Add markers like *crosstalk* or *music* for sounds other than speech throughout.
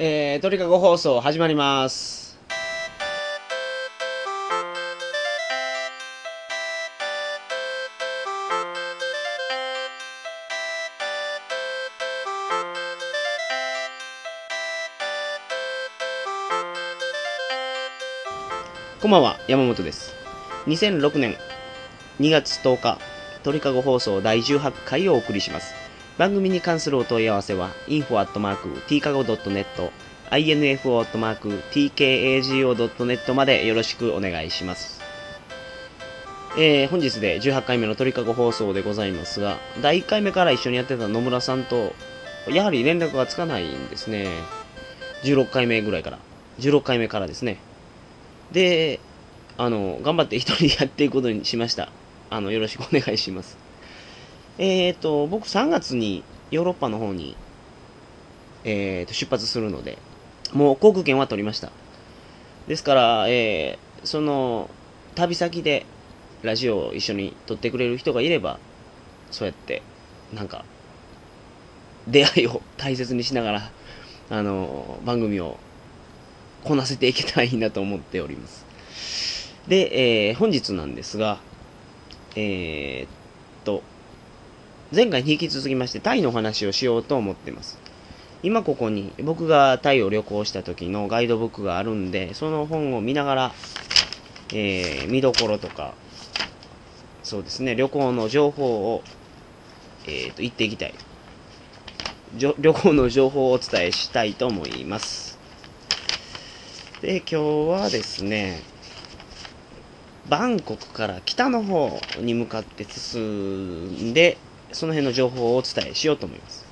えー、鳥かご放送始まります。こんばんは、山本です。2006年2月10日、鳥かご放送第18回をお送りします。番組に関するお問い合わせは info.tkago.net info.tkago.net までよろしくお願いします。えー、本日で18回目の鳥かご放送でございますが、第1回目から一緒にやってた野村さんと、やはり連絡がつかないんですね。16回目ぐらいから。16回目からですね。で、あの、頑張って一人でやっていくことにしました。あの、よろしくお願いします。えーと、僕3月にヨーロッパの方に、えーと、出発するので、もう航空券は取りました。ですから、えー、その、旅先でラジオを一緒に撮ってくれる人がいれば、そうやって、なんか、出会いを大切にしながら、あの、番組をこなせていけたらいいなと思っております。で、えー本日なんですが、えーっと、前回に引き続きましてタイの話をしようと思ってます。今ここに僕がタイを旅行した時のガイドブックがあるんで、その本を見ながら、えー見どころとか、そうですね、旅行の情報を、えーと、言っていきたい。旅行の情報をお伝えしたいと思います。で、今日はですね、バンコクから北の方に向かって進んで、その辺の情報をお伝えしようと思います。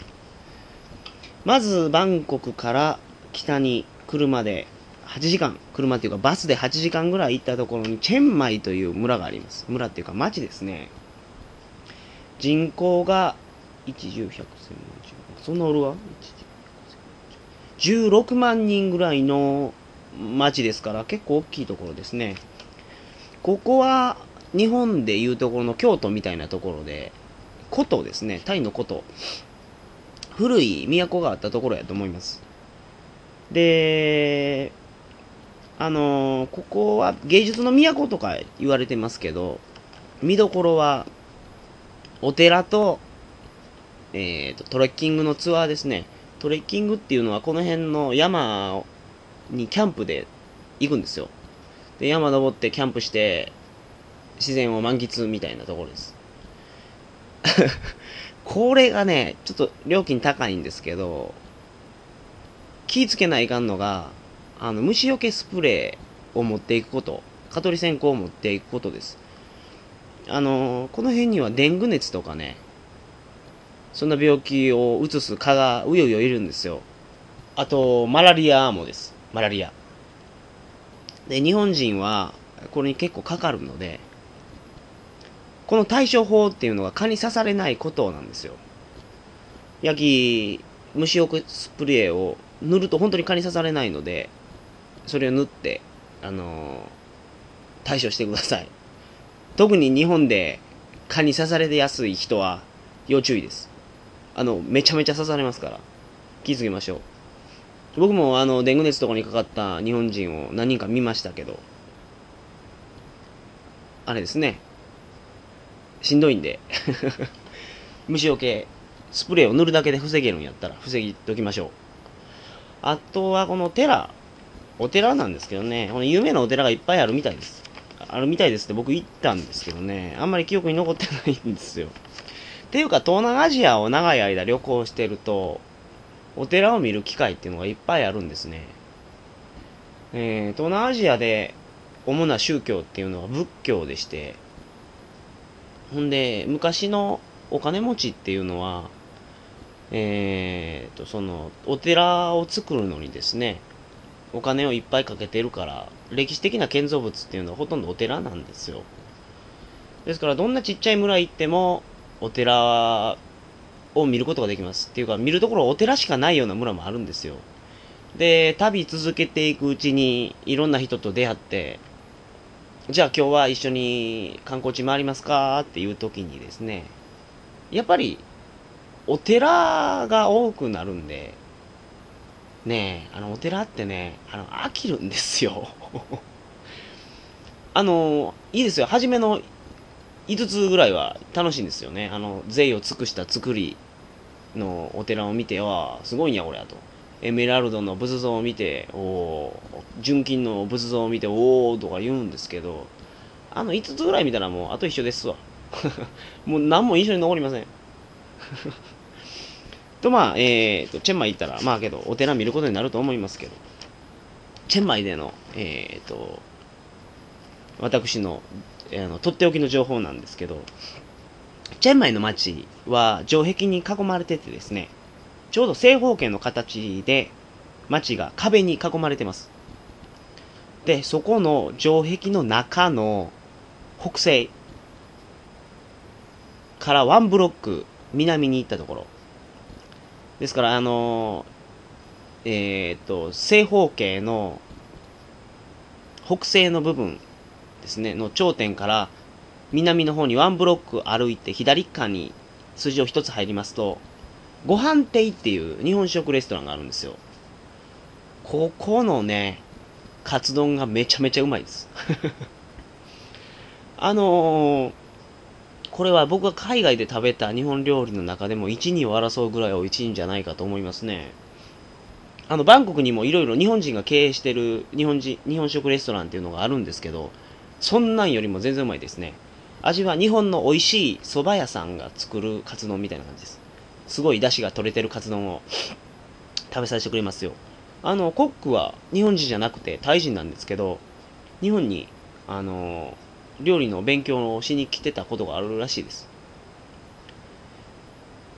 まず、バンコクから北に車で8時間、車っていうかバスで8時間ぐらい行ったところにチェンマイという村があります。村っていうか町ですね。人口が1、10、100、1000、10そんなおるわ。1 16万人ぐらいの町ですから結構大きいところですね。ここは日本でいうところの京都みたいなところで、古都ですね、タイの古都。古い都があったところやと思います。で、あのーここは芸術の都とか言われてますけど、見どころは、お寺と、えーと、トレッキングのツアーですね。トレッキングっていうのはこの辺の山にキャンプで行くんですよ。で、山登ってキャンプして、自然を満喫みたいなところです。*laughs* これがね、ちょっと料金高いんですけど、気ぃつけないかんのが、あの、虫除けスプレーを持っていくこと、蚊取り線香を持っていくことです。あの、この辺にはデング熱とかね、そんな病気を移す蚊がうようよいるんですよ。あと、マラリアもです。マラリア。で、日本人は、これに結構かかるので、この対処法っていうのが蚊に刺されないことなんですよ。焼き、虫除けスプレーを塗ると本当に蚊に刺されないので、それを塗って、あのー対処してください。特に日本で蚊に刺されやすい人は要注意です。あの、めちゃめちゃ刺されますから。気をつけましょう。僕もあの、デング熱とかにかかった日本人を何人か見ましたけど、あれですね。しんどいんで。*laughs* 虫除け、スプレーを塗るだけで防げるんやったら防ぎときましょう。あとはこの寺。お寺なんですけどね、この有名なお寺がいっぱいあるみたいです。あるみたいですって僕行ったんですけどね、あんまり記憶に残ってないんですよ。っていうか、東南アジアを長い間旅行してると、お寺を見る機会っていうのがいっぱいあるんですね。えー、東南アジアで主な宗教っていうのは仏教でして、ほんで、昔のお金持ちっていうのは、えーと、その、お寺を作るのにですね、お金をいっぱいかけてるから、歴史的な建造物っていうのはほとんどお寺なんですよ。ですから、どんなちっちゃい村行っても、お寺を見ることができます。っていうか、見るところお寺しかないような村もあるんですよ。で、旅続けていくうちに、いろんな人と出会って、じゃあ今日は一緒に観光地回りますかっていう時にですね、やっぱり、お寺が多くなるんで、ねえ、あの、お寺ってね、あの、飽きるんですよ。*laughs* あの、いいですよ。初めの5つぐらいは楽しいんですよね。あの、税を尽くした作りのお寺を見て、わあ、すごいんや、これやと。エメラルドの仏像を見て、おお、純金の仏像を見て、おおとか言うんですけど、あの5つぐらい見たらもう、あと一緒ですわ。*laughs* もう何も印象に残りません。*laughs* と、まあ、えーと、チェンマイ行ったら、まあけど、お寺見ることになると思いますけど、チェンマイでの、えーと、私の、えー、の、とっておきの情報なんですけど、チェンマイの街は城壁に囲まれててですね、ちょうど正方形の形で街が壁に囲まれてます。で、そこの城壁の中の北西からワンブロック南に行ったところ。ですから、あのー、えっ、と、正方形の北西の部分ですね、の頂点から南の方にワンブロック歩いて左側に数字を一つ入りますと、ご飯亭っていう日本食レストランがあるんですよ。ここのね、カツ丼がめちゃめちゃうまいです。*laughs* あのー、これは僕が海外で食べた日本料理の中でも1、2を争うぐらい美味しいんじゃないかと思いますね。あの、バンコクにもいろいろ日本人が経営してる日本人、日本食レストランっていうのがあるんですけど、そんなんよりも全然うまいですね。味は日本の美味しい蕎麦屋さんが作るカツ丼みたいな感じです。すごい出汁が取れてるカツ丼を食べさせてくれますよ。あの、コックは日本人じゃなくてタイ人なんですけど、日本に、あの、料理の勉強をしに来てたことがあるらしいです。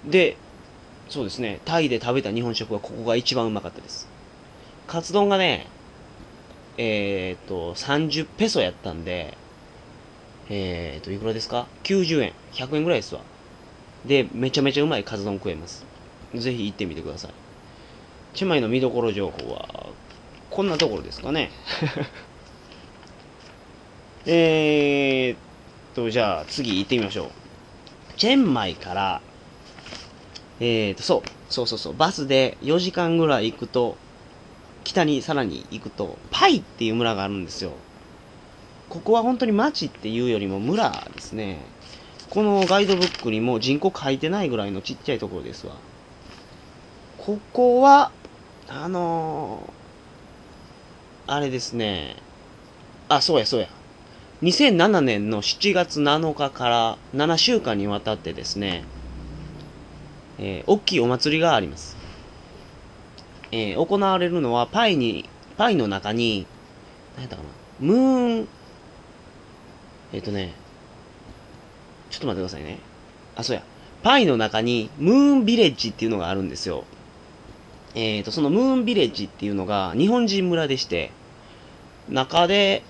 で、そうですね、タイで食べた日本食はここが一番うまかったです。カツ丼がね、えっ、と、30ペソやったんで、えっ、と、いくらですか ?90 円。100円ぐらいですわ。で、めちゃめちゃうまいカツ丼食えます。ぜひ行ってみてください。チェマイの見どころ情報は、こんなところですかね。*laughs* えーっと、じゃあ次行ってみましょう。チェンマイから、えーと、そう、そうそうそう、バスで4時間ぐらい行くと、北にさらに行くと、パイっていう村があるんですよ。ここは本当に町っていうよりも村ですね。このガイドブックにも人口書いてないぐらいのちっちゃいところですわ。ここは、あのー、あれですね。あ、そうや、そうや。2007年の7月7日から7週間にわたってですね、えー、大きいお祭りがあります。えー、行われるのはパイに、パイの中に、何やったかな、ムーン、えっ、ー、とね、ちょっと待ってくださいね。あ、そうや。パイの中にムーンビレッジっていうのがあるんですよ。えっ、ー、と、そのムーンビレッジっていうのが日本人村でして、中で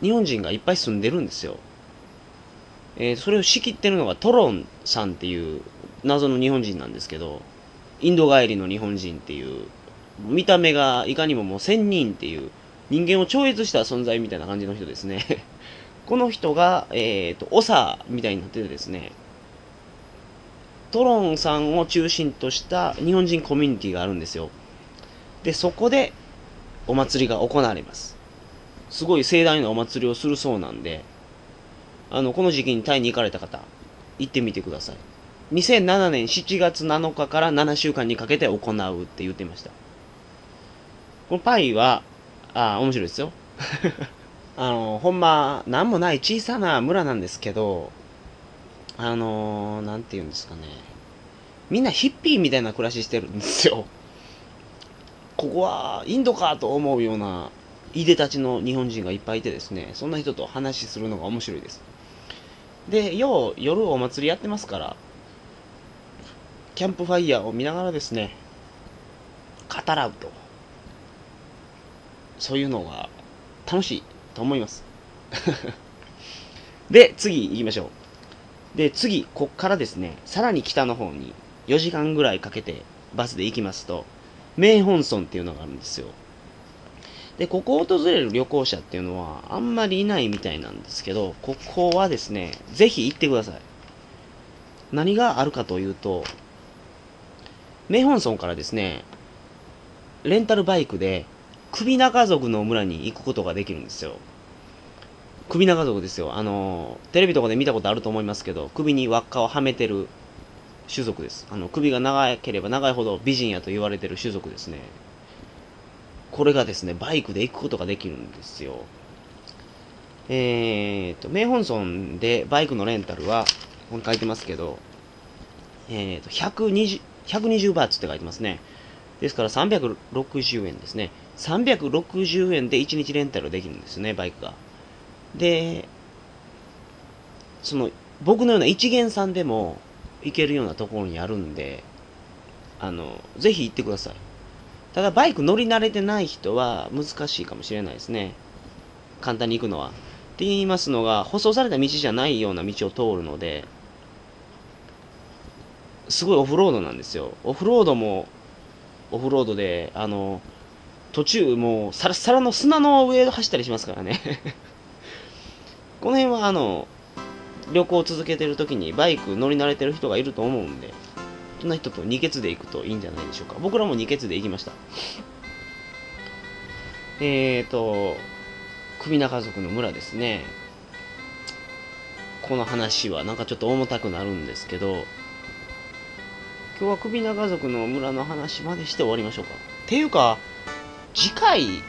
日本人がいっぱい住んでるんですよ。えー、それを仕切ってるのがトロンさんっていう謎の日本人なんですけど、インド帰りの日本人っていう、見た目がいかにももう仙人っていう人間を超越した存在みたいな感じの人ですね。この人が、えっ、ー、と、長みたいになっててですね、トロンさんを中心とした日本人コミュニティがあるんですよ。で、そこでお祭りが行われます。すごい盛大なお祭りをするそうなんで、あの、この時期にタイに行かれた方、行ってみてください。2007年7月7日から7週間にかけて行うって言ってました。このパイは、ああ、面白いですよ。あの、ほんま、なんもない小さな村なんですけど、あの、なんて言うんですかね。みんなヒッピーみたいな暮らししてるんですよ。ここはインドかと思うようないでたちの日本人がいっぱいいてですね、そんな人と話するのが面白いです。で、よう夜お祭りやってますから、キャンプファイヤーを見ながらですね、語らうと。そういうのが楽しいと思います。*laughs* で、次行きましょう。で、次、こっからですね、さらに北の方に4時間ぐらいかけてバスで行きますと、名本村っていうのがあるんですよ。で、ここを訪れる旅行者っていうのはあんまりいないみたいなんですけど、ここはですね、ぜひ行ってください。何があるかというと、名本村からですね、レンタルバイクで首長族の村に行くことができるんですよ。首長族ですよ。あのテレビとかで見たことあると思いますけど首に輪っかをはめてる種族です。あの首が長ければ長いほど美人やと言われてる種族ですね。これがですねバイクで行くことができるんですよ。えーと名本村でバイクのレンタルはここに書いてますけどえーと120 120バーツって書いてますね。ですから360円ですね。360円で1日レンタルできるんですねバイクがでその僕のような一元さんでも行けるようなところにあるんで、あの、ぜひ行ってください。ただ、バイク乗り慣れてない人は難しいかもしれないですね。簡単に行くのは。って言いますのが、舗装された道じゃないような道を通るので、すごいオフロードなんですよ。オフロードも、オフロードで、あの、途中もう、サラサラの砂の上走ったりしますからね *laughs* この辺は、あの、旅行を続けてる時にバイク乗り慣れてる人がいると思うんで、そんな人と二欠で行くといいんじゃないでしょうか。僕らも二欠で行きました。えーと、首長族の村ですね。この話はなんかちょっと重たくなるんですけど、今日は首長族の村の話までして終わりましょうか。っていうか、次回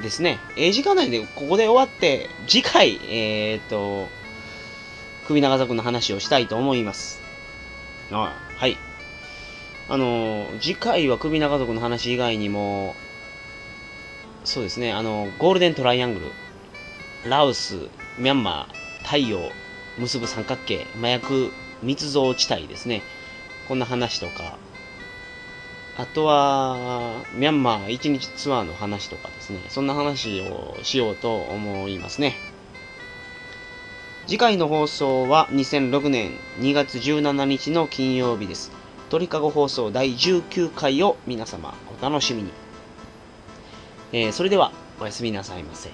ですね、えー、時間内でここで終わって、次回、えーと、首長族の話をしたいと思います。あはい。あの次回は首長族の話以外にも、そうですね、あのゴールデントライアングル、ラオス、ミャンマー、太陽、結ぶ三角形、麻薬密造地帯ですね。こんな話とか、あとは、ミャンマー一日ツアーの話とかですね、そんな話をしようと思いますね。次回の放送は2006年2月17日の金曜日です。鳥かご放送第19回を皆様お楽しみに。えー、それではおやすみなさいませ。